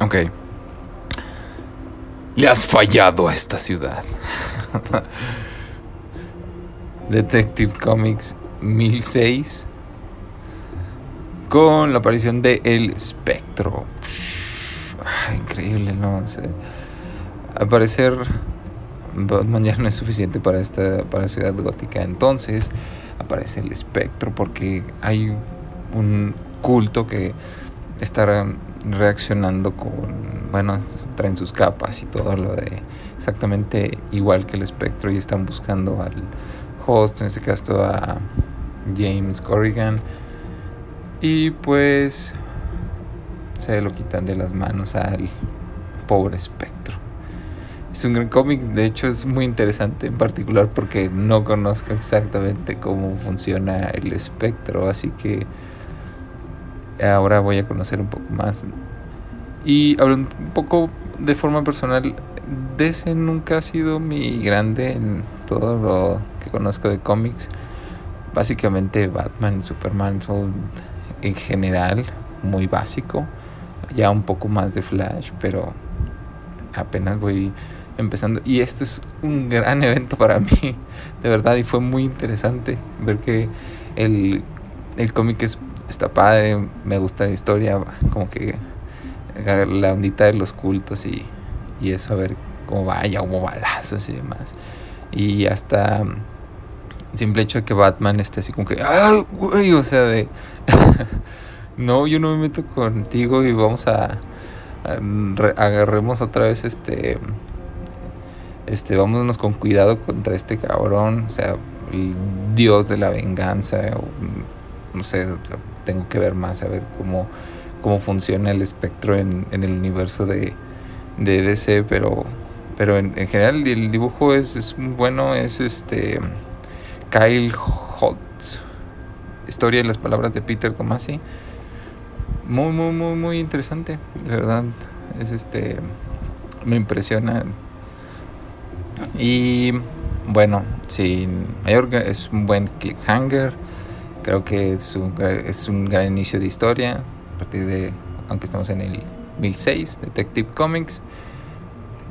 Ok. Le has fallado a esta ciudad. Detective Comics 1006 con la aparición de El Espectro. Increíble, ¿no? sé. al parecer Batman ya no es suficiente para esta para Ciudad Gótica. Entonces aparece el espectro porque hay un culto que está reaccionando con, bueno, traen sus capas y todo lo de exactamente igual que el espectro y están buscando al host, en este caso a James Corrigan y pues se lo quitan de las manos al pobre espectro. Es un gran cómic, de hecho es muy interesante en particular porque no conozco exactamente cómo funciona el espectro, así que ahora voy a conocer un poco más. Y hablando un poco de forma personal, DC nunca ha sido mi grande en todo lo que conozco de cómics. Básicamente Batman Superman son en general muy básico. Ya un poco más de Flash, pero apenas voy empezando. Y este es un gran evento para mí, de verdad, y fue muy interesante ver que el, el cómic está padre, me gusta la historia, como que la ondita de los cultos y, y eso, a ver cómo vaya, hubo balazos y demás. Y hasta simple hecho de que Batman esté así como que, ¡ay, güey! O sea, de. no, yo no me meto contigo y vamos a. agarremos otra vez este. Este, vámonos con cuidado contra este cabrón. O sea, el dios de la venganza. no sé, tengo que ver más a ver cómo, cómo funciona el espectro en, el universo de, de DC, pero. Pero en, en general el dibujo es, es bueno, es este Kyle Holtz. Historia y las palabras de Peter Tomasi. Muy, muy, muy, muy interesante. De verdad. Es este. Me impresiona. Y bueno, sí, mayor es un buen cliffhanger. Creo que es un, es un gran inicio de historia. A partir de. Aunque estamos en el 1006, Detective Comics.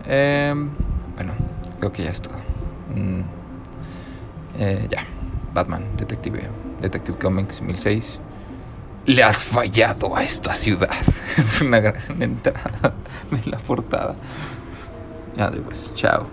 Eh, bueno, creo que ya es todo. Mm. Eh, ya, Batman, Detective, Detective Comics 1006. Le has fallado a esta ciudad. Es una gran entrada de la portada. Ya después, chao.